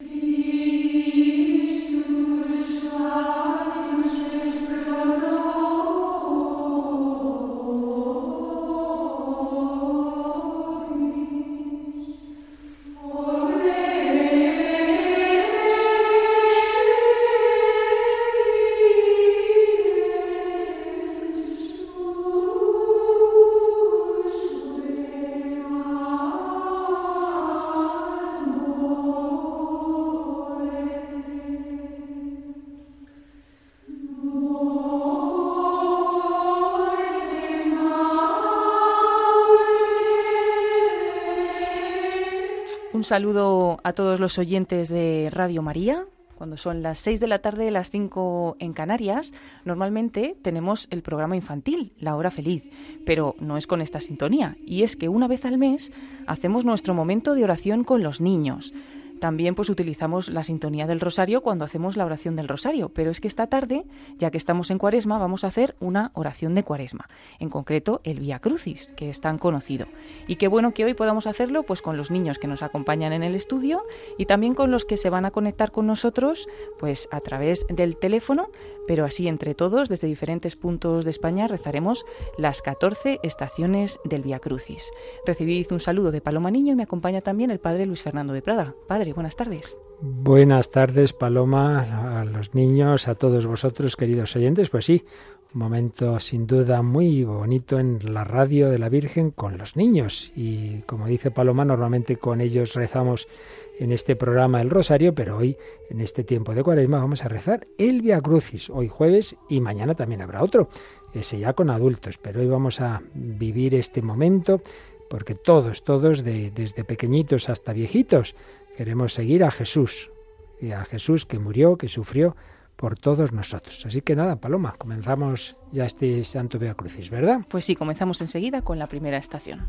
Un saludo a todos los oyentes de Radio María. Cuando son las 6 de la tarde, las 5 en Canarias, normalmente tenemos el programa infantil, La Hora Feliz, pero no es con esta sintonía. Y es que una vez al mes hacemos nuestro momento de oración con los niños. También pues utilizamos la sintonía del rosario cuando hacemos la oración del rosario, pero es que esta tarde, ya que estamos en Cuaresma, vamos a hacer una oración de Cuaresma, en concreto el Vía Crucis, que es tan conocido. Y qué bueno que hoy podamos hacerlo pues con los niños que nos acompañan en el estudio y también con los que se van a conectar con nosotros pues a través del teléfono, pero así entre todos desde diferentes puntos de España rezaremos las 14 estaciones del Vía Crucis. Recibid un saludo de Paloma Niño y me acompaña también el padre Luis Fernando de Prada. Padre buenas tardes. Buenas tardes, Paloma, a los niños, a todos vosotros, queridos oyentes. Pues sí, un momento sin duda muy bonito en la radio de la Virgen con los niños. Y como dice Paloma, normalmente con ellos rezamos en este programa el Rosario, pero hoy, en este tiempo de Cuaresma, vamos a rezar el Via Crucis, hoy jueves y mañana también habrá otro, ese ya con adultos, pero hoy vamos a vivir este momento porque todos, todos, desde pequeñitos hasta viejitos, Queremos seguir a Jesús, y a Jesús que murió, que sufrió por todos nosotros. Así que nada, Paloma, comenzamos ya este Santo Via Crucis, ¿verdad? Pues sí, comenzamos enseguida con la primera estación.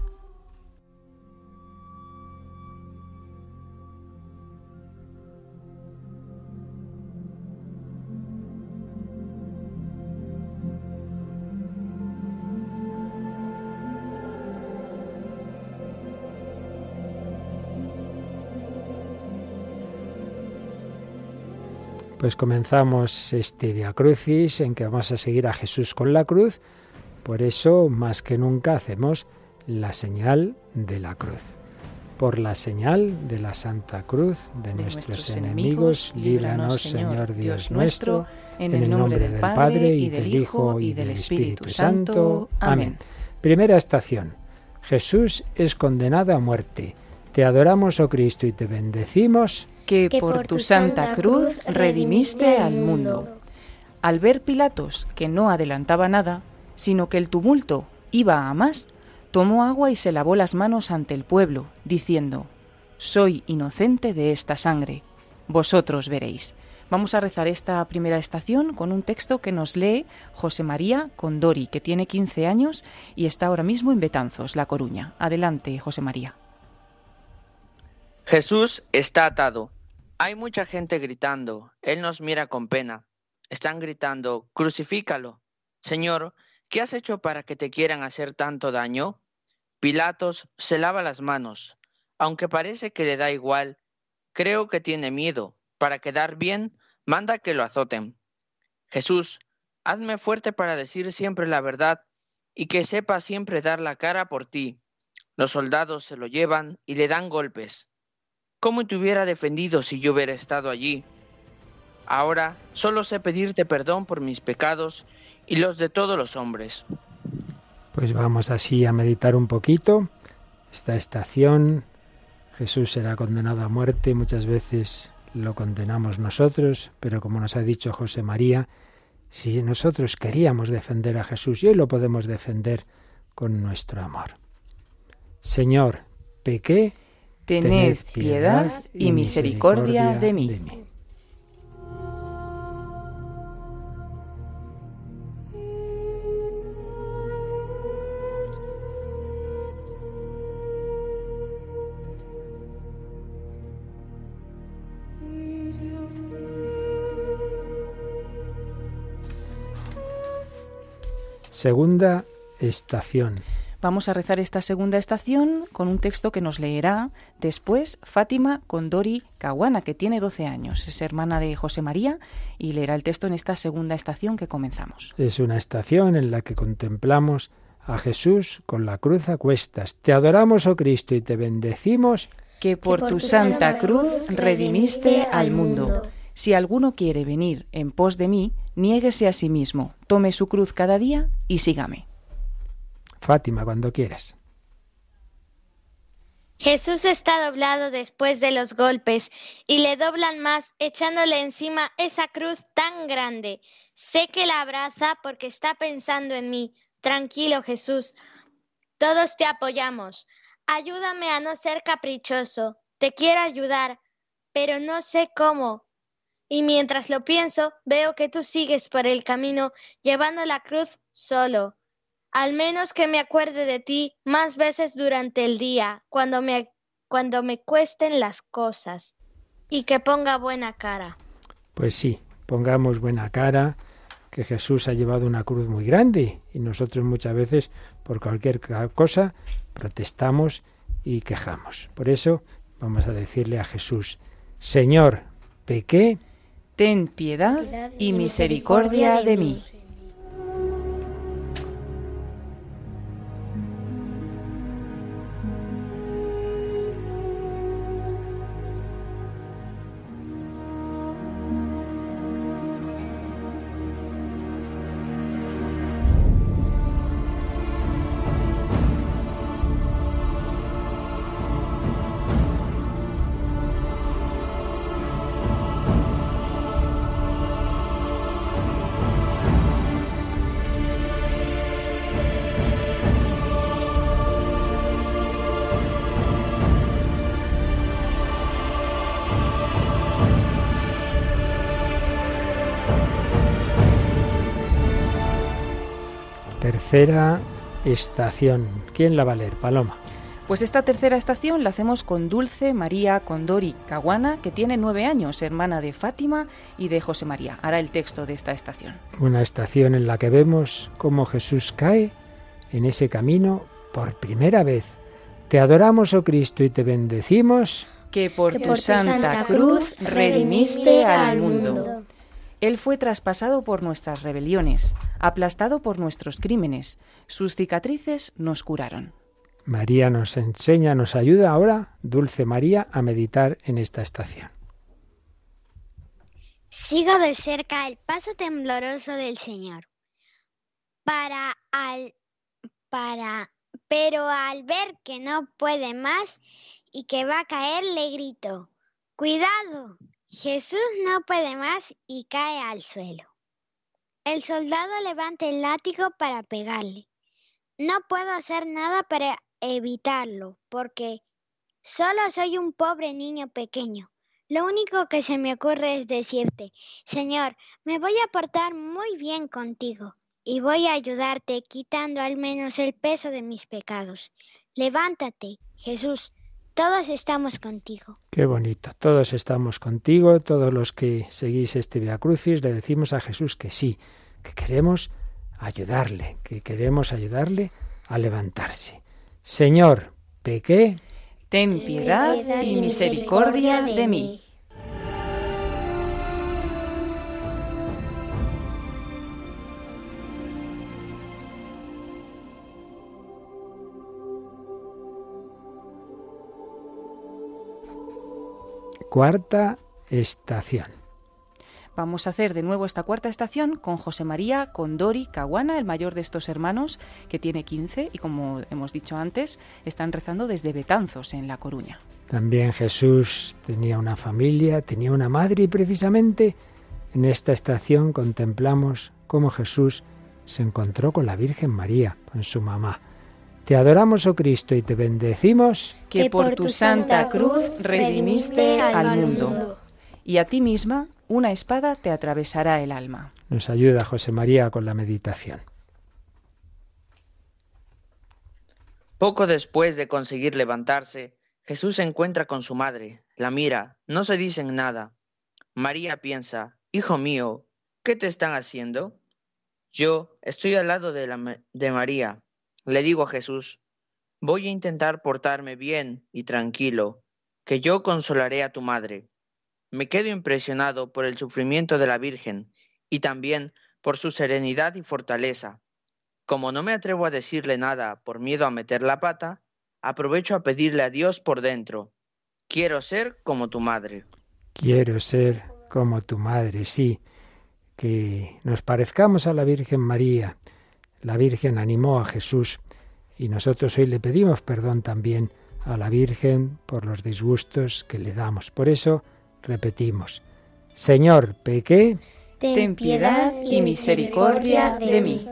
Pues comenzamos este Via Crucis en que vamos a seguir a Jesús con la cruz. Por eso, más que nunca, hacemos la señal de la cruz. Por la señal de la Santa Cruz de, nuestros, enemigos, líbranos, Señor Dios nuestro, en el nombre del Padre y del Hijo y del Espíritu Santo. Amén. Primera estación. Jesús es condenado a muerte. Te adoramos, oh Cristo, y te bendecimos que, por tu santa cruz redimiste al mundo. Al ver Pilatos que no adelantaba nada, sino que el tumulto iba a más, tomó agua y se lavó las manos ante el pueblo, diciendo, Soy inocente de esta sangre, vosotros veréis. Vamos a rezar esta primera estación con un texto que nos lee José María Condori, que tiene 15 años y está ahora mismo en Betanzos, La Coruña. Adelante, José María. Jesús está atado hay mucha gente gritando. Él nos mira con pena. Están gritando, crucifícalo. Señor, ¿qué has hecho para que te quieran hacer tanto daño? Pilatos se lava las manos. Aunque parece que le da igual, creo que tiene miedo. Para quedar bien, manda que lo azoten. Jesús, hazme fuerte para decir siempre la verdad y que sepa siempre dar la cara por ti. Los soldados se lo llevan y le dan golpes. ¿Cómo te hubiera defendido si yo hubiera estado allí? Ahora solo sé pedirte perdón por mis pecados y los de todos los hombres. Pues vamos así a meditar un poquito esta estación. Jesús será condenado a muerte, muchas veces lo condenamos nosotros, pero como nos ha dicho José María, si nosotros queríamos defender a Jesús, y hoy lo podemos defender con nuestro amor. Señor, pequé tened piedad y misericordia de mí. Segunda estación. Vamos a rezar esta segunda estación con un texto que nos leerá después Fátima Condori Caguana, que tiene 12 años, es hermana de José María y leerá el texto en esta segunda estación que comenzamos. Es una estación en la que contemplamos a Jesús con la cruz a cuestas. Te adoramos, oh Cristo, y te bendecimos. Que por, tu santa cruz redimiste al mundo. Si alguno quiere venir en pos de mí, niéguese a sí mismo, tome su cruz cada día y sígame. Fátima, cuando quieras. Jesús está doblado después de los golpes y le doblan más echándole encima esa cruz tan grande. Sé que la abraza porque está pensando en mí. Tranquilo, Jesús. Todos te apoyamos. Ayúdame a no ser caprichoso. Te quiero ayudar, pero no sé cómo. Y mientras lo pienso, veo que tú sigues por el camino llevando la cruz solo. Al menos que me acuerde de ti más veces durante el día, cuando me, cuando me cuesten las cosas, y que ponga buena cara. Pues sí, pongamos buena cara, que Jesús ha llevado una cruz muy grande y nosotros muchas veces por cualquier cosa protestamos y quejamos. Por eso vamos a decirle a Jesús, Señor, pequé, ten piedad y misericordia de mí. Tercera estación. ¿Quién la va a leer? Paloma. Pues esta tercera estación la hacemos con Dulce María Condori Caguana, que tiene nueve años, hermana de Fátima y de José María. Hará el texto de esta estación. Una estación en la que vemos cómo Jesús cae en ese camino por primera vez. Te adoramos, oh Cristo, y te bendecimos. Que por, tu, santa, cruz redimiste al mundo. Él fue traspasado por nuestras rebeliones, aplastado por nuestros crímenes. Sus cicatrices nos curaron. María nos enseña, nos ayuda ahora, Dulce María, a meditar en esta estación. Sigo de cerca el paso tembloroso del Señor. Para al para pero al ver que no puede más y que va a caer, le grito: ¡Cuidado! Jesús no puede más y cae al suelo. El soldado levanta el látigo para pegarle. No puedo hacer nada para evitarlo, porque solo soy un pobre niño pequeño. Lo único que se me ocurre es decirte, Señor, me voy a portar muy bien contigo y voy a ayudarte quitando al menos el peso de mis pecados. Levántate, Jesús, todos estamos contigo. Qué bonito. Todos estamos contigo. Todos los que seguís este Via Crucis le decimos a Jesús que sí, que queremos ayudarle, que queremos ayudarle a levantarse. Señor, pequé. Ten piedad y misericordia de mí. Cuarta estación. Vamos a hacer de nuevo esta cuarta estación con José María Condori Caguana, el mayor de estos hermanos, que tiene 15 y como hemos dicho antes, están rezando desde Betanzos, en La Coruña. También Jesús tenía una familia, tenía una madre y precisamente en esta estación contemplamos cómo Jesús se encontró con la Virgen María, con su mamá. Te adoramos, oh Cristo, y te bendecimos. Que por tu santa cruz redimiste al mundo. Y a ti misma una espada te atravesará el alma. Nos ayuda José María con la meditación. Poco después de conseguir levantarse, Jesús se encuentra con su madre, la mira, no se dicen nada. María piensa, Hijo mío, ¿qué te están haciendo? Yo estoy al lado de, la, de María. Le digo a Jesús, voy a intentar portarme bien y tranquilo, que yo consolaré a tu madre. Me quedo impresionado por el sufrimiento de la Virgen y también por su serenidad y fortaleza. Como no me atrevo a decirle nada por miedo a meter la pata, aprovecho a pedirle a Dios por dentro. Quiero ser como tu madre. Quiero ser como tu madre, sí. Que nos parezcamos a la Virgen María. La Virgen animó a Jesús y nosotros hoy le pedimos perdón también a la Virgen por los disgustos que le damos. Por eso repetimos, Señor, pequé, ten piedad y misericordia de mí.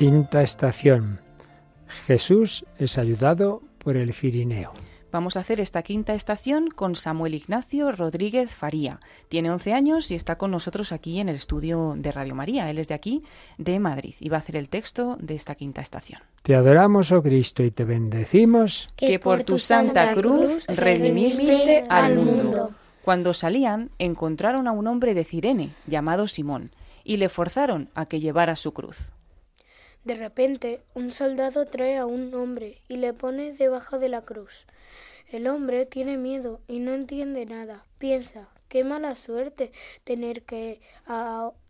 Quinta estación. Jesús es ayudado por el Cirineo. Vamos a hacer esta quinta estación con Samuel Ignacio Rodríguez Faría. Tiene 11 años y está con nosotros aquí en el estudio de Radio María. Él es de aquí, de Madrid, y va a hacer el texto de esta quinta estación. Te adoramos, oh Cristo, y te bendecimos. Que por tu santa cruz redimiste al mundo. Cuando salían, encontraron a un hombre de Cirene, llamado Simón, y le forzaron a que llevara su cruz. De repente, un soldado trae a un hombre y le pone debajo de la cruz. El hombre tiene miedo y no entiende nada. Piensa, qué mala suerte tener que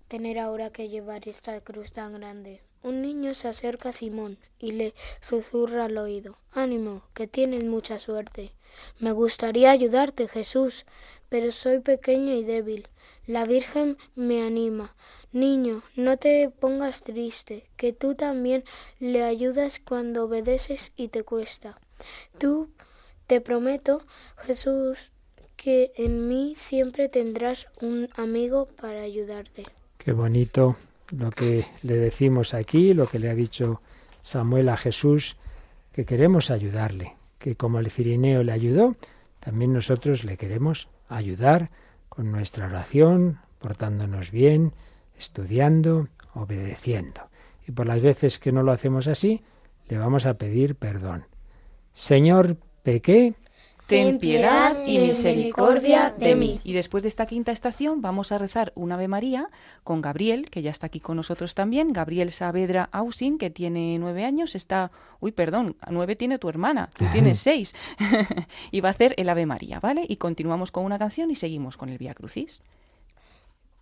tener ahora que llevar esta cruz tan grande. Un niño se acerca a Simón y le susurra al oído. Ánimo, que tienes mucha suerte. Me gustaría ayudarte, Jesús, pero soy pequeño y débil. La Virgen me anima. Niño, no te pongas triste, que tú también le ayudas cuando obedeces y te cuesta. Tú, te prometo, Jesús, que en mí siempre tendrás un amigo para ayudarte. Qué bonito lo que le decimos aquí, lo que le ha dicho Samuel a Jesús, que queremos ayudarle, que como el cirineo le ayudó, también nosotros le queremos ayudar con nuestra oración, portándonos bien, estudiando, obedeciendo. Y por las veces que no lo hacemos así, le vamos a pedir perdón. Señor, pequé. Ten piedad y misericordia de mí. Y después de esta quinta estación vamos a rezar un Ave María con Gabriel, que ya está aquí con nosotros también. Gabriel Saavedra Ausing, que tiene nueve años, está... Uy, perdón, nueve tiene tu hermana, tú tienes seis. y va a hacer el Ave María, ¿vale? Y continuamos con una canción y seguimos con el Vía Crucis.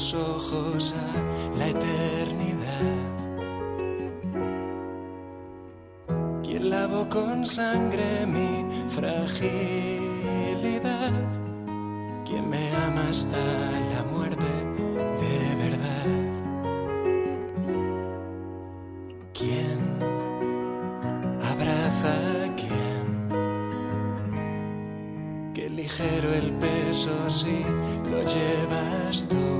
los ojos a la eternidad. Quien lavó con sangre mi fragilidad. Quien me ama hasta la muerte de verdad. Quien abraza a quien. Qué ligero el peso si lo llevas tú.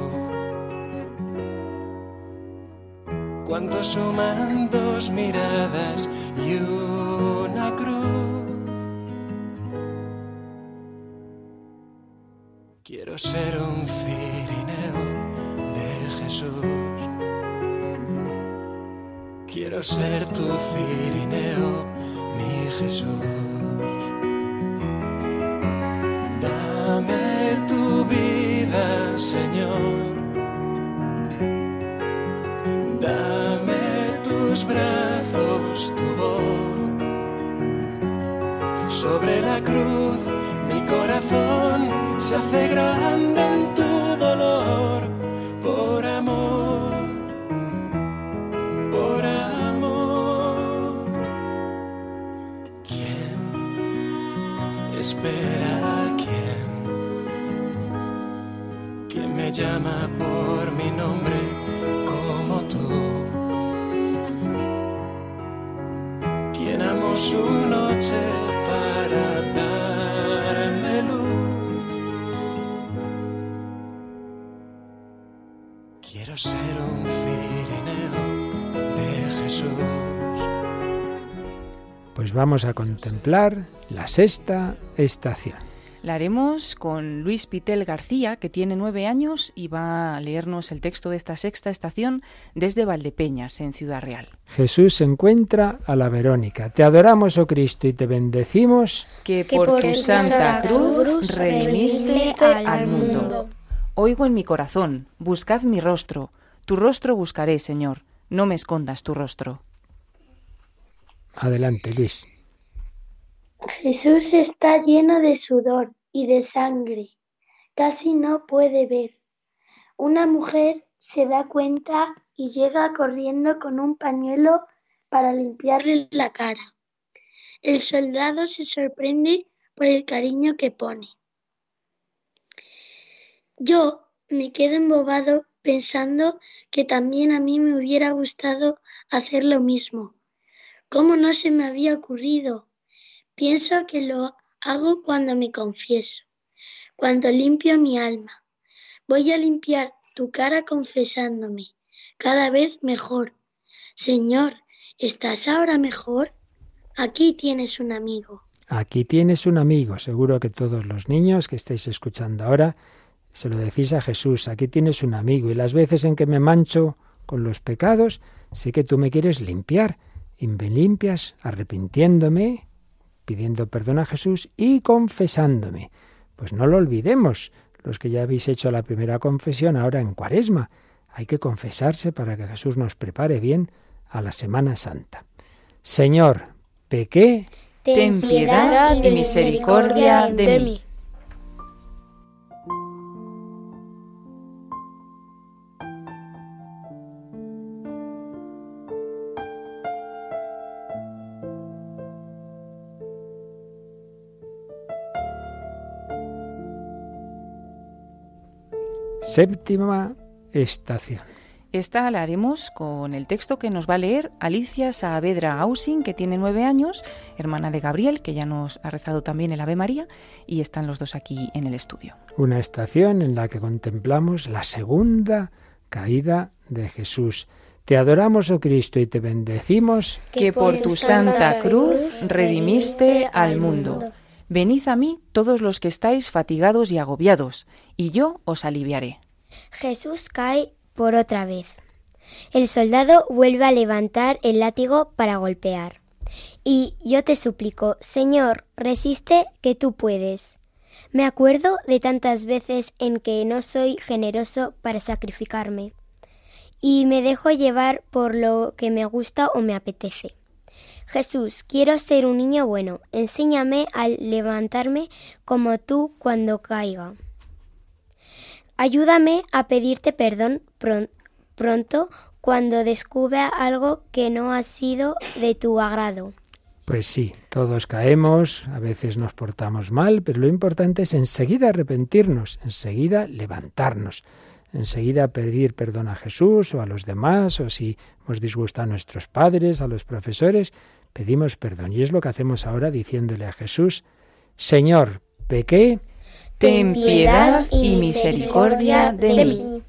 Cuando suman dos miradas y una cruz. Quiero ser un cirineo de Jesús. Quiero ser tu cirineo, mi Jesús. Dame tu vida, Señor. Brazos, tu voz. Sobre la cruz mi corazón se hace grande Pues vamos a contemplar la sexta estación. La haremos con Luis Pitel García, que tiene nueve años y va a leernos el texto de esta sexta estación desde Valdepeñas, en Ciudad Real. Jesús se encuentra a la Verónica. Te adoramos, oh Cristo, y te bendecimos. Que por, tu santa cruz redimiste al mundo. Oigo en mi corazón, buscad mi rostro. Tu rostro buscaré, Señor. No me escondas tu rostro. Adelante, Luis. Jesús está lleno de sudor y de sangre. Casi no puede ver. Una mujer se da cuenta y llega corriendo con un pañuelo para limpiarle la cara. El soldado se sorprende por el cariño que pone. Yo me quedo embobado pensando que también a mí me hubiera gustado hacer lo mismo. ¿Cómo no se me había ocurrido? Pienso que lo hago cuando me confieso, cuando limpio mi alma. Voy a limpiar tu cara confesándome, cada vez mejor. Señor, ¿estás ahora mejor? Aquí tienes un amigo. Aquí tienes un amigo. Seguro que todos los niños que estáis escuchando ahora se lo decís a Jesús. Aquí tienes un amigo. Y las veces en que me mancho con los pecados, sé que tú me quieres limpiar. Limpias arrepintiéndome, pidiendo perdón a Jesús y confesándome. Pues no lo olvidemos, los que ya habéis hecho la primera confesión ahora en Cuaresma. Hay que confesarse para que Jesús nos prepare bien a la Semana Santa. Señor, pequé. Ten piedad y misericordia de mí. Séptima estación. Esta la haremos con el texto que nos va a leer Alicia Saavedra Ausing, que tiene nueve años, hermana de Gabriel, que ya nos ha rezado también el Ave María, y están los dos aquí en el estudio. Una estación en la que contemplamos la segunda caída de Jesús. Te adoramos, oh Cristo, y te bendecimos. Que por tu santa cruz redimiste al mundo. Venid a mí todos los que estáis fatigados y agobiados, y yo os aliviaré. Jesús cae por otra vez. El soldado vuelve a levantar el látigo para golpear. Y yo te suplico, Señor, resiste que tú puedes. Me acuerdo de tantas veces en que no soy generoso para sacrificarme, y me dejo llevar por lo que me gusta o me apetece. Jesús, quiero ser un niño bueno. Enséñame a levantarme como tú cuando caiga. Ayúdame a pedirte perdón pronto cuando descubra algo que no ha sido de tu agrado. Pues sí, todos caemos, a veces nos portamos mal, pero lo importante es enseguida arrepentirnos, enseguida levantarnos, enseguida pedir perdón a Jesús o a los demás, o si hemos disgustado a nuestros padres, a los profesores, pedimos perdón. Y es lo que hacemos ahora diciéndole a Jesús, Señor, pequé, ten piedad y misericordia de mí.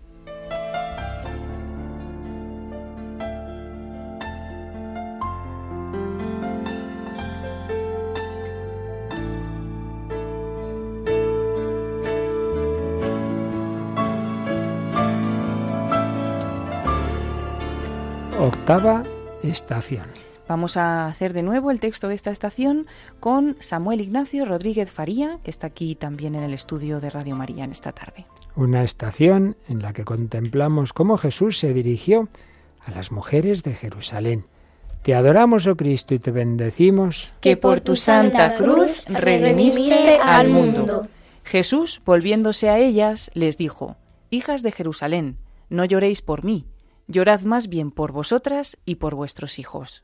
Octava estación. Vamos a hacer de nuevo el texto de esta estación con Samuel Ignacio Rodríguez Faría, que está aquí también en el estudio de Radio María en esta tarde. Una estación en la que contemplamos cómo Jesús se dirigió a las mujeres de Jerusalén. Te adoramos, oh Cristo, y te bendecimos. Que por tu santa cruz redimiste al mundo. Jesús, volviéndose a ellas, les dijo, Hijas de Jerusalén, no lloréis por mí, llorad más bien por vosotras y por vuestros hijos.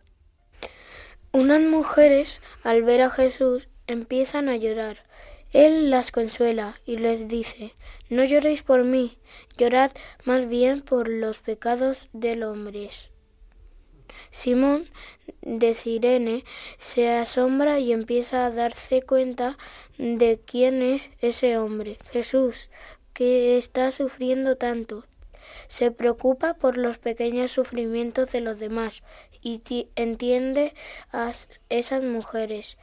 Unas mujeres, al ver a Jesús, empiezan a llorar Él las consuela y les dice, No lloréis por mí, llorad más bien por los pecados del hombre. Simón de Sirene se asombra y empieza a darse cuenta de quién es ese hombre, Jesús, que está sufriendo tanto. Se preocupa por los pequeños sufrimientos de los demás y entiende a esas mujeres.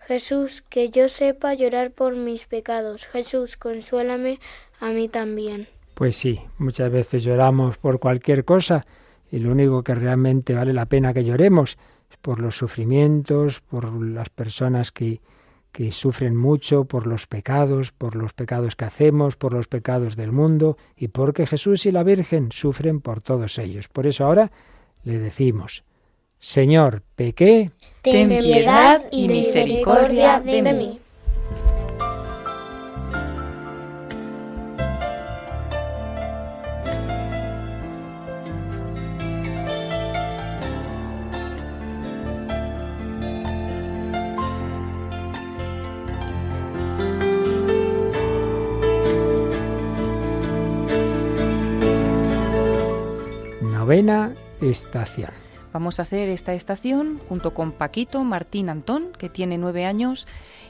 Jesús, que yo sepa llorar por mis pecados. Jesús, consuélame a mí también. Pues sí, muchas veces lloramos por cualquier cosa y lo único que realmente vale la pena que lloremos es por los sufrimientos, por las personas que, que sufren mucho, por los pecados, por los pecados que hacemos, por los pecados del mundo y porque Jesús y la Virgen sufren por todos ellos. Por eso ahora le decimos, Señor, pequé, ten piedad y misericordia de mí. Novena estación. Vamos a hacer esta estación junto con Paquito Martín Antón, que tiene nueve años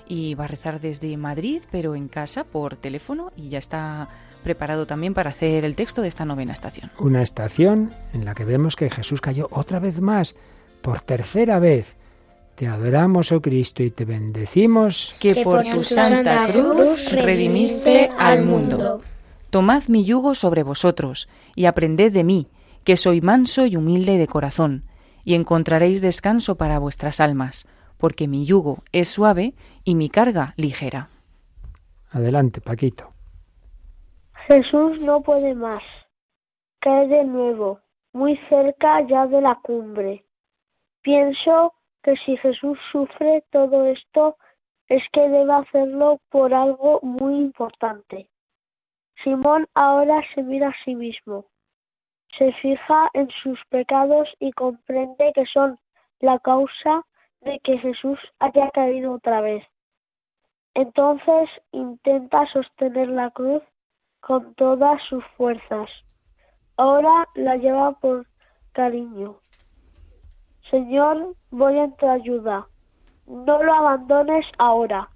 y va a rezar desde Madrid, pero en casa por teléfono y ya está preparado también para hacer el texto de esta novena estación. Una estación en la que vemos que Jesús cayó otra vez más, por tercera vez. Te adoramos, oh Cristo, y te bendecimos. Que por tu santa cruz redimiste al mundo. Tomad mi yugo sobre vosotros y aprended de mí, que soy manso y humilde de corazón y encontraréis descanso para vuestras almas, porque mi yugo es suave y mi carga ligera. Adelante, Paquito. Jesús no puede más. Cae de nuevo, muy cerca ya de la cumbre. Pienso que si Jesús sufre todo esto es que debe hacerlo por algo muy importante. Simón ahora se mira a sí mismo se fija en sus pecados y comprende que son la causa de que Jesús haya caído otra vez. Entonces intenta sostener la cruz con todas sus fuerzas. Ahora la lleva por cariño. Señor, voy en tu ayuda. No lo abandones ahora.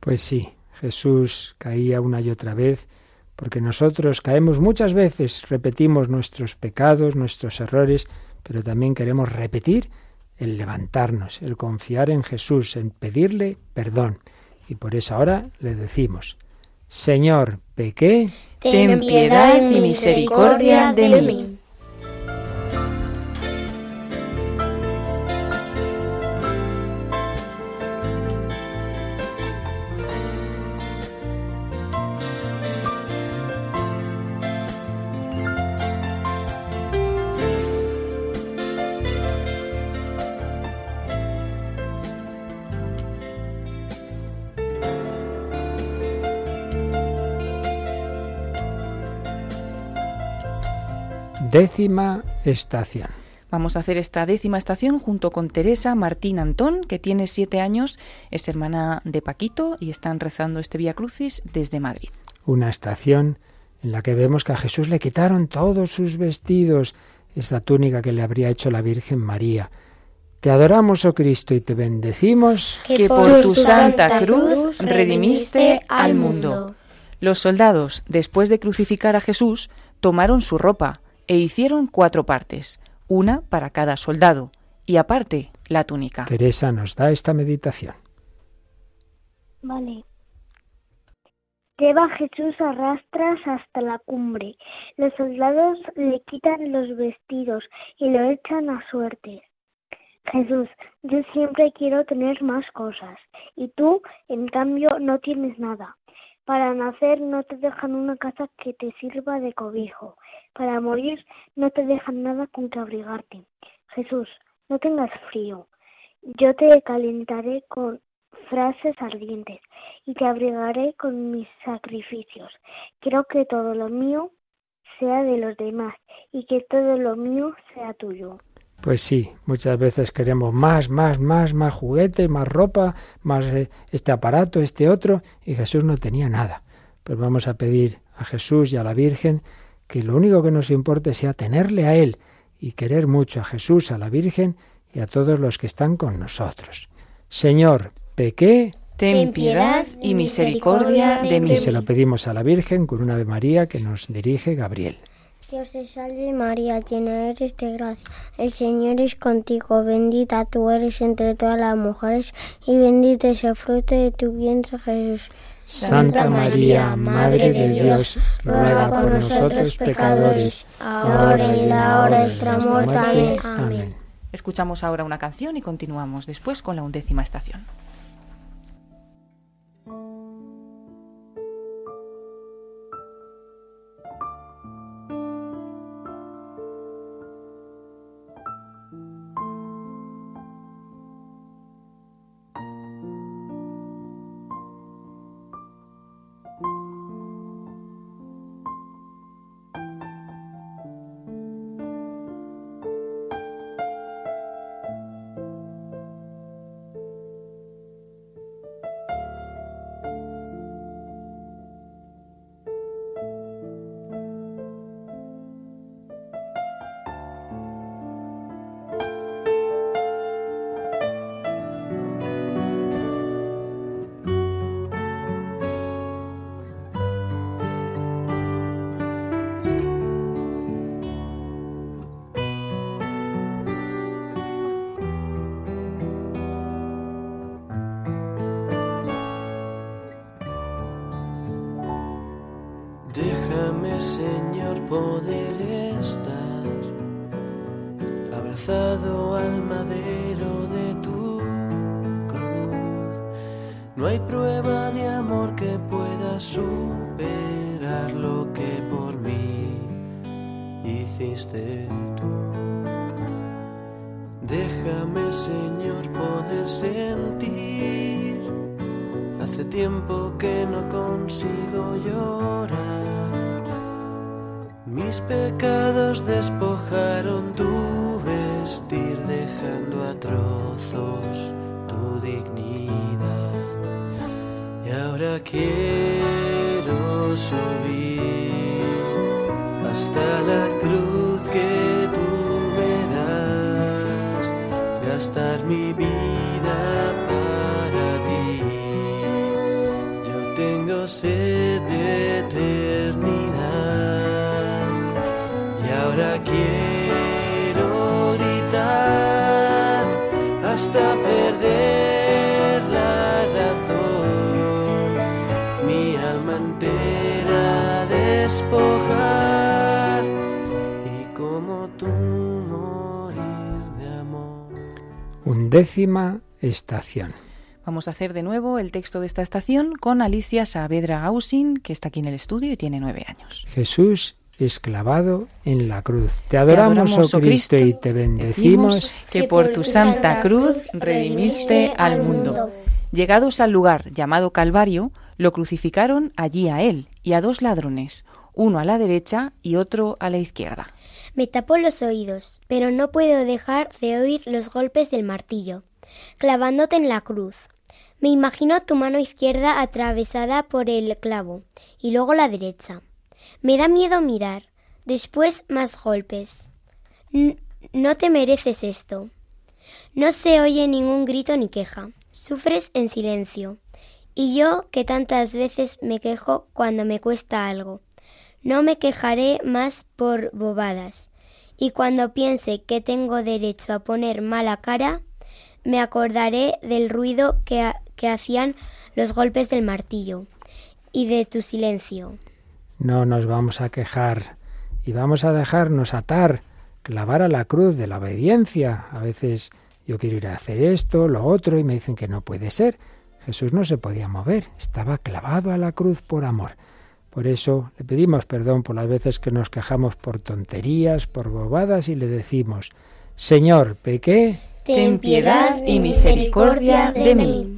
Pues sí, Jesús caía una y otra vez porque nosotros caemos muchas veces, repetimos nuestros pecados, nuestros errores, pero también queremos repetir el levantarnos, el confiar en Jesús, en pedirle perdón. Y por eso ahora le decimos, Señor, pequé, ten piedad y misericordia de mí. Décima estación. Vamos a hacer esta décima estación junto con Teresa Martín Antón, que tiene siete años, es hermana de Paquito y están rezando este Vía Crucis desde Madrid. Una estación en la que vemos que a Jesús le quitaron todos sus vestidos, esa túnica que le habría hecho la Virgen María. Te adoramos, oh Cristo, y te bendecimos. Que por tu santa cruz redimiste al mundo. Los soldados, después de crucificar a Jesús, tomaron su ropa, e hicieron cuatro partes, una para cada soldado, y aparte la túnica. Teresa nos da esta meditación. Vale. Lleva Jesús a rastras hasta la cumbre. Los soldados le quitan los vestidos y lo echan a suerte. Jesús, yo siempre quiero tener más cosas y tú, en cambio, no tienes nada. Para nacer no te dejan una casa que te sirva de cobijo. Para morir no te dejan nada con que abrigarte. Jesús, no tengas frío. Yo te calentaré con frases ardientes y te abrigaré con mis sacrificios. Quiero que todo lo mío sea de los demás y que todo lo mío sea tuyo. Pues sí, muchas veces queremos más, más, más, más juguete, más ropa, más eh, este aparato, este otro, y Jesús no tenía nada. Pues vamos a pedir a Jesús y a la Virgen que lo único que nos importe sea tenerle a Él y querer mucho a Jesús, a la Virgen y a todos los que están con nosotros. Señor, pequé. Ten piedad y misericordia de mí. Y se lo pedimos a la Virgen con una Ave María que nos dirige Gabriel. Dios te salve María, llena eres de gracia. El Señor es contigo, bendita tú eres entre todas las mujeres y bendito es el fruto de tu vientre Jesús. Santa María, Madre de Dios, ruega por nosotros pecadores, ahora y en la hora de nuestra muerte. Amén. Escuchamos ahora una canción y continuamos después con la undécima estación. Poder estar abrazado al madero de tu cruz. No hay prueba de amor que pueda superar lo que por mí hiciste tú. Mis pecados despojaron tu vestir, dejando a trozos tu dignidad. Y ahora quiero subir hasta la cruz que tú me das, gastar mi vida hasta perder la razón, mi alma entera despojar y como tú morir de amor. Undécima estación. Vamos a hacer de nuevo el texto de esta estación con Alicia Saavedra Gausin, que está aquí en el estudio y tiene nueve años. Jesús es clavado en la cruz. Te adoramos, oh Cristo, y te bendecimos. que por tu santa cruz redimiste al mundo. Llegados al lugar llamado Calvario, lo crucificaron allí a él y a dos ladrones, uno a la derecha y otro a la izquierda. Me tapó los oídos, pero no puedo dejar de oír los golpes del martillo, clavándote en la cruz. Me imagino tu mano izquierda atravesada por el clavo y luego la derecha. Me da miedo mirar. Después más golpes. No te mereces esto. No se oye ningún grito ni queja. Sufres en silencio. Y yo, que tantas veces me quejo cuando me cuesta algo, no me quejaré más por bobadas. Y cuando piense que tengo derecho a poner mala cara, me acordaré del ruido que, que hacían los golpes del martillo y de tu silencio. No nos vamos a quejar y vamos a dejarnos atar, clavar a la cruz de la obediencia. A veces yo quiero ir a hacer esto, lo otro, y me dicen que no puede ser. Jesús no se podía mover, estaba clavado a la cruz por amor. Por eso le pedimos perdón por las veces que nos quejamos por tonterías, por bobadas y le decimos, Señor, pequé. Ten piedad y misericordia de mí.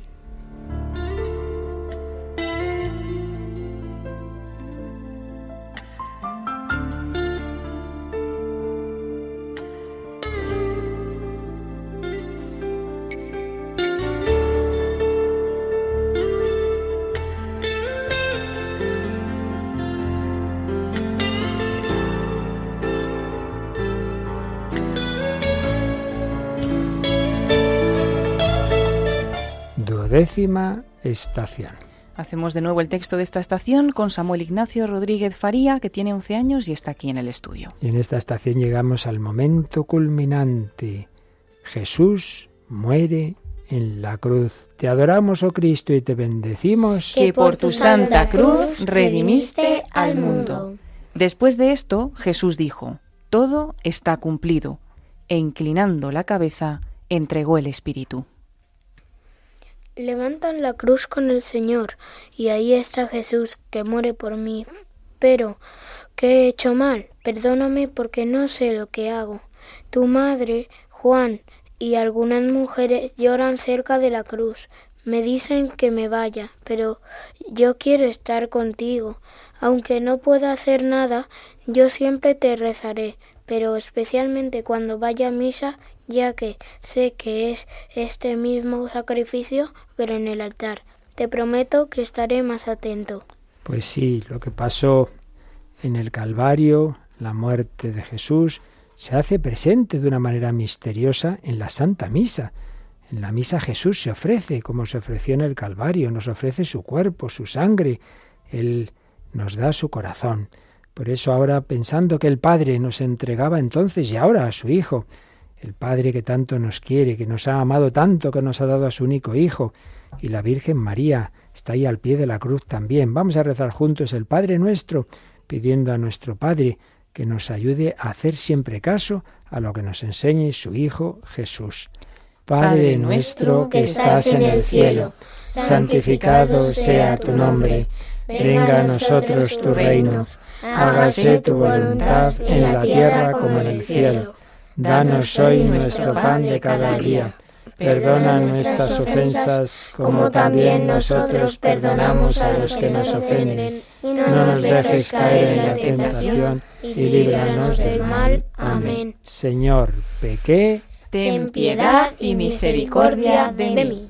Décima estación. Hacemos de nuevo el texto de esta estación con Samuel Ignacio Rodríguez Faría, que tiene 11 años y está aquí en el estudio. Y en esta estación llegamos al momento culminante. Jesús muere en la cruz. Te adoramos, oh Cristo, y te bendecimos. Que por tu santa cruz redimiste al mundo. Después de esto, Jesús dijo, Todo está cumplido, e inclinando la cabeza, entregó el Espíritu. Levantan la cruz con el Señor, y ahí está Jesús, que muere por mí. Pero, ¿qué he hecho mal? Perdóname porque no sé lo que hago. Tu madre, Juan, y algunas mujeres lloran cerca de la cruz. Me dicen que me vaya, pero yo quiero estar contigo. Aunque no pueda hacer nada, yo siempre te rezaré, pero especialmente cuando vaya a misa, ya que sé que es este mismo sacrificio, pero en el altar. Te prometo que estaré más atento. Pues sí, lo que pasó en el Calvario, la muerte de Jesús, se hace presente de una manera misteriosa en la Santa Misa. En la misa Jesús se ofrece, como se ofreció en el Calvario, nos ofrece su cuerpo, su sangre, Él nos da su corazón. Por eso ahora, pensando que el Padre nos entregaba entonces y ahora a su Hijo, el Padre que tanto nos quiere, que nos ha amado tanto, que nos ha dado a su único Hijo, y la Virgen María está ahí al pie de la cruz también. Vamos a rezar juntos el Padre nuestro, pidiendo a nuestro Padre que nos ayude a hacer siempre caso a lo que nos enseñe su Hijo Jesús. Padre nuestro que estás en el cielo, santificado sea tu nombre, venga a nosotros tu reino, hágase tu voluntad en la tierra como en el cielo. Danos hoy nuestro pan de cada día. Perdona nuestras ofensas como también nosotros perdonamos a los que nos ofenden no nos dejes caer en la tentación, y líbranos del mal. Amén. Señor, pequé, ten piedad y misericordia de mí.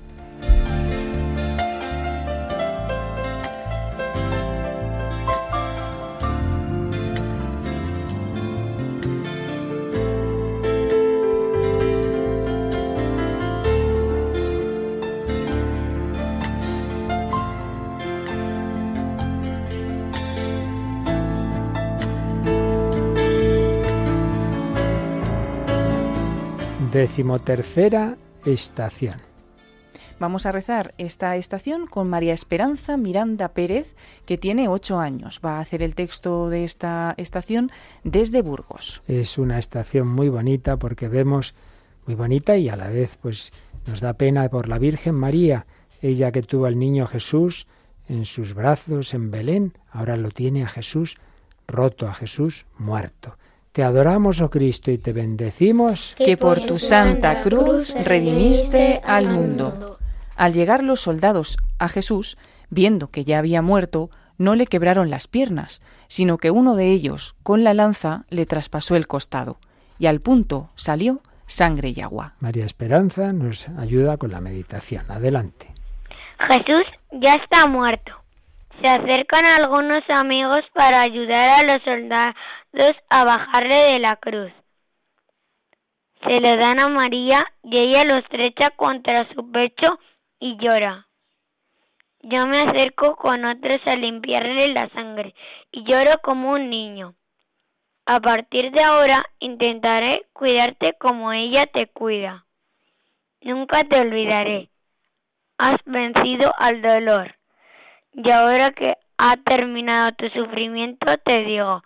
Decimotercera estación. Vamos a rezar esta estación con María Esperanza Miranda Pérez, que tiene ocho años. Va a hacer el texto de esta estación desde Burgos. Es una estación muy bonita porque vemos muy bonita y a la vez pues nos da pena por la Virgen María, ella que tuvo al niño Jesús en sus brazos en Belén, ahora lo tiene a Jesús roto, a Jesús muerto. Te adoramos, oh Cristo, y te bendecimos. Que por tu santa cruz redimiste al mundo. Al llegar los soldados a Jesús, viendo que ya había muerto, no le quebraron las piernas, sino que uno de ellos, con la lanza, le traspasó el costado, y al punto salió sangre y agua. María Esperanza nos ayuda con la meditación. Adelante. Jesús ya está muerto. Se acercan algunos amigos para ayudar a los soldados a bajarle de la cruz. Se le dan a María y ella lo estrecha contra su pecho y llora. Yo me acerco con otros a limpiarle la sangre y lloro como un niño. A partir de ahora intentaré cuidarte como ella te cuida. Nunca te olvidaré. Has vencido al dolor. Y ahora que ha terminado tu sufrimiento, te digo,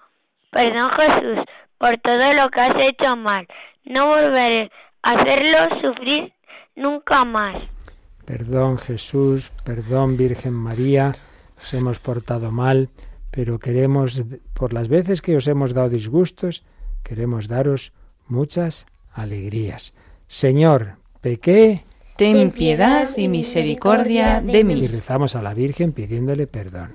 perdón Jesús por todo lo que has hecho mal. No volveré a hacerlo sufrir nunca más. Perdón Jesús, perdón Virgen María, nos hemos portado mal, pero queremos, por las veces que os hemos dado disgustos, queremos daros muchas alegrías. Señor, pequé ten piedad y misericordia de mí. Y rezamos a la Virgen pidiéndole perdón.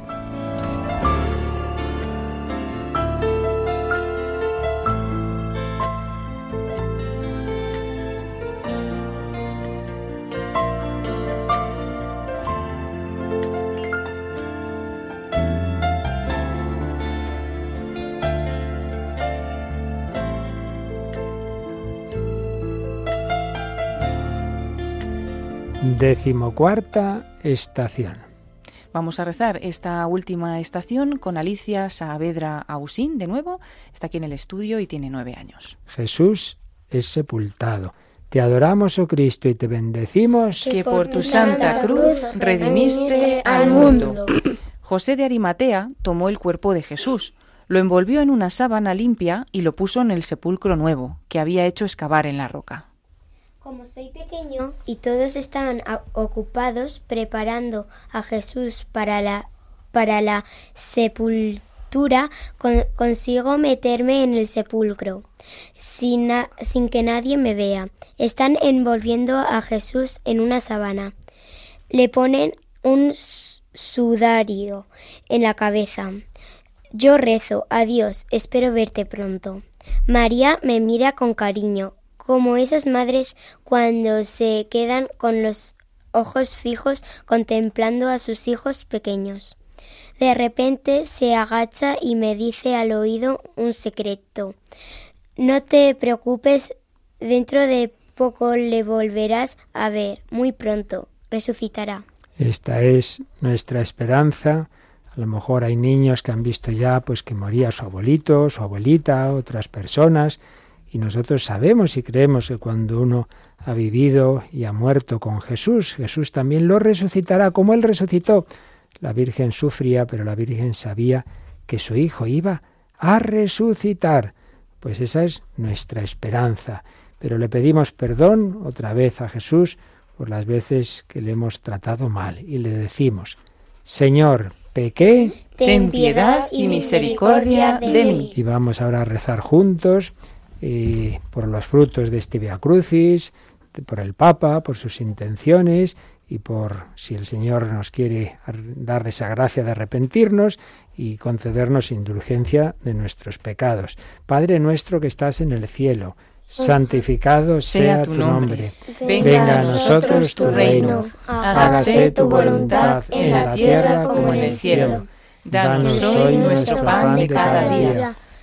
Decimocuarta estación. Vamos a rezar esta última estación con Alicia Saavedra Ausín, de nuevo. Está aquí en el estudio y tiene nueve años. Jesús es sepultado. Te adoramos, oh Cristo, y te bendecimos. Que por tu santa cruz redimiste al mundo. José de Arimatea tomó el cuerpo de Jesús, lo envolvió en una sábana limpia y lo puso en el sepulcro nuevo, que había hecho excavar en la roca. Como soy pequeño y todos estaban ocupados preparando a Jesús para la, para la sepultura, consigo meterme en el sepulcro sin, sin que nadie me vea. Están envolviendo a Jesús en una sabana. Le ponen un sudario en la cabeza. Yo rezo, adiós, espero verte pronto. María me mira con cariño, como esas madres cuando se quedan con los ojos fijos contemplando a sus hijos pequeños. De repente se agacha y me dice al oído un secreto. No te preocupes, dentro de poco le volverás a ver, muy pronto, resucitará. Esta es nuestra esperanza. A lo mejor hay niños que han visto ya pues que moría su abuelito, su abuelita, otras personas, y nosotros sabemos y creemos que cuando uno ha vivido y ha muerto con Jesús, Jesús también lo resucitará como Él resucitó. La Virgen sufría, pero la Virgen sabía que su Hijo iba a resucitar. Pues esa es nuestra esperanza. Pero le pedimos perdón otra vez a Jesús por las veces que le hemos tratado mal y le decimos, Señor, pequé, ten piedad y misericordia de mí. Y vamos ahora a rezar juntos y por los frutos de este Via Crucis, por el Papa, por sus intenciones y por si el Señor nos quiere dar esa gracia de arrepentirnos y concedernos indulgencia de nuestros pecados. Padre nuestro que estás en el cielo, santificado sea tu nombre. Venga a nosotros tu reino. Hágase tu voluntad en la tierra como en el cielo. Danos hoy nuestro pan de cada día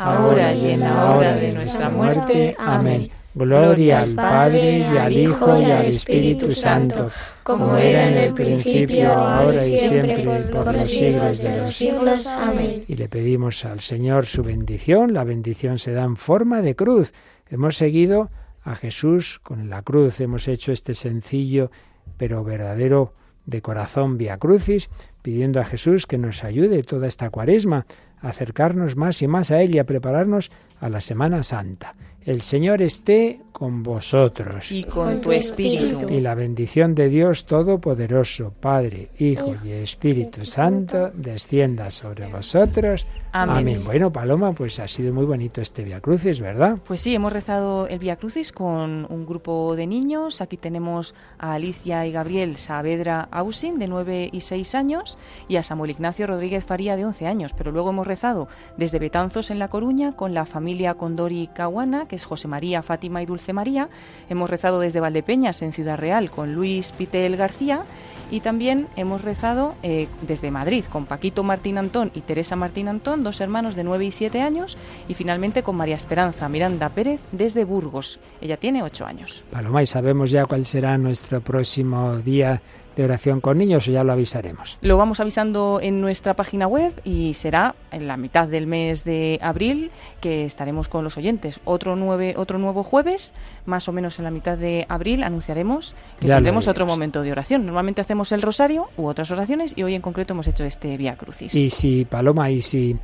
ahora y en la hora de nuestra muerte. Amén. Gloria al Padre y al Hijo y al Espíritu Santo, como era en el principio, ahora y siempre, por los siglos de los siglos. Amén. Y le pedimos al Señor su bendición. La bendición se da en forma de cruz. Hemos seguido a Jesús con la cruz. Hemos hecho este sencillo pero verdadero de corazón via crucis, pidiendo a Jesús que nos ayude toda esta cuaresma acercarnos más y más a Él y a prepararnos a la Semana Santa. El Señor esté con vosotros. Y con tu espíritu. Y la bendición de Dios Todopoderoso, Padre, Hijo y Espíritu Santo, descienda sobre vosotros. Amén. Bueno, Paloma, pues ha sido muy bonito este Via Crucis, ¿verdad? Pues sí, hemos rezado el Via Crucis con un grupo de niños. Aquí tenemos a Alicia y Gabriel Saavedra Ausin, de 9 y 6 años, y a Samuel Ignacio Rodríguez Faría, de 11 años. Pero luego hemos rezado desde Betanzos, en La Coruña, con la familia Condori Caguana, que José María, Fátima y Dulce María. Hemos rezado desde Valdepeñas, en Ciudad Real, con Luis Pitel García. Y también hemos rezado eh, desde Madrid con Paquito Martín Antón y Teresa Martín Antón, dos hermanos de 9 y 7 años. Y finalmente con María Esperanza Miranda Pérez desde Burgos. Ella tiene 8 años. Paloma, ¿y sabemos ya cuál será nuestro próximo día de oración con niños o ya lo avisaremos? Lo vamos avisando en nuestra página web y será en la mitad del mes de abril que estaremos con los oyentes. Otro, nueve, otro nuevo jueves, más o menos en la mitad de abril, anunciaremos que tendremos otro momento de oración. Normalmente hacemos el rosario u otras oraciones y hoy en concreto hemos hecho este Vía Crucis. Y si, Paloma, y si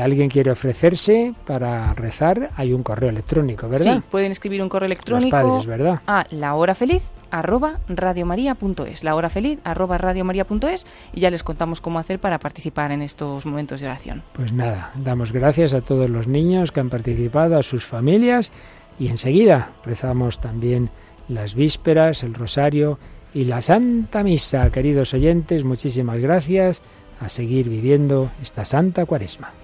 alguien quiere ofrecerse para rezar, hay un correo electrónico, ¿verdad? Sí, pueden escribir un correo electrónico Los padres, ¿verdad? a la hora feliz arroba radiomaria.es, la hora feliz arroba radiomaria.es y ya les contamos cómo hacer para participar en estos momentos de oración. Pues nada, damos gracias a todos los niños que han participado, a sus familias y enseguida rezamos también las vísperas, el rosario y la Santa Misa. Queridos oyentes, muchísimas gracias a seguir viviendo esta Santa Cuaresma.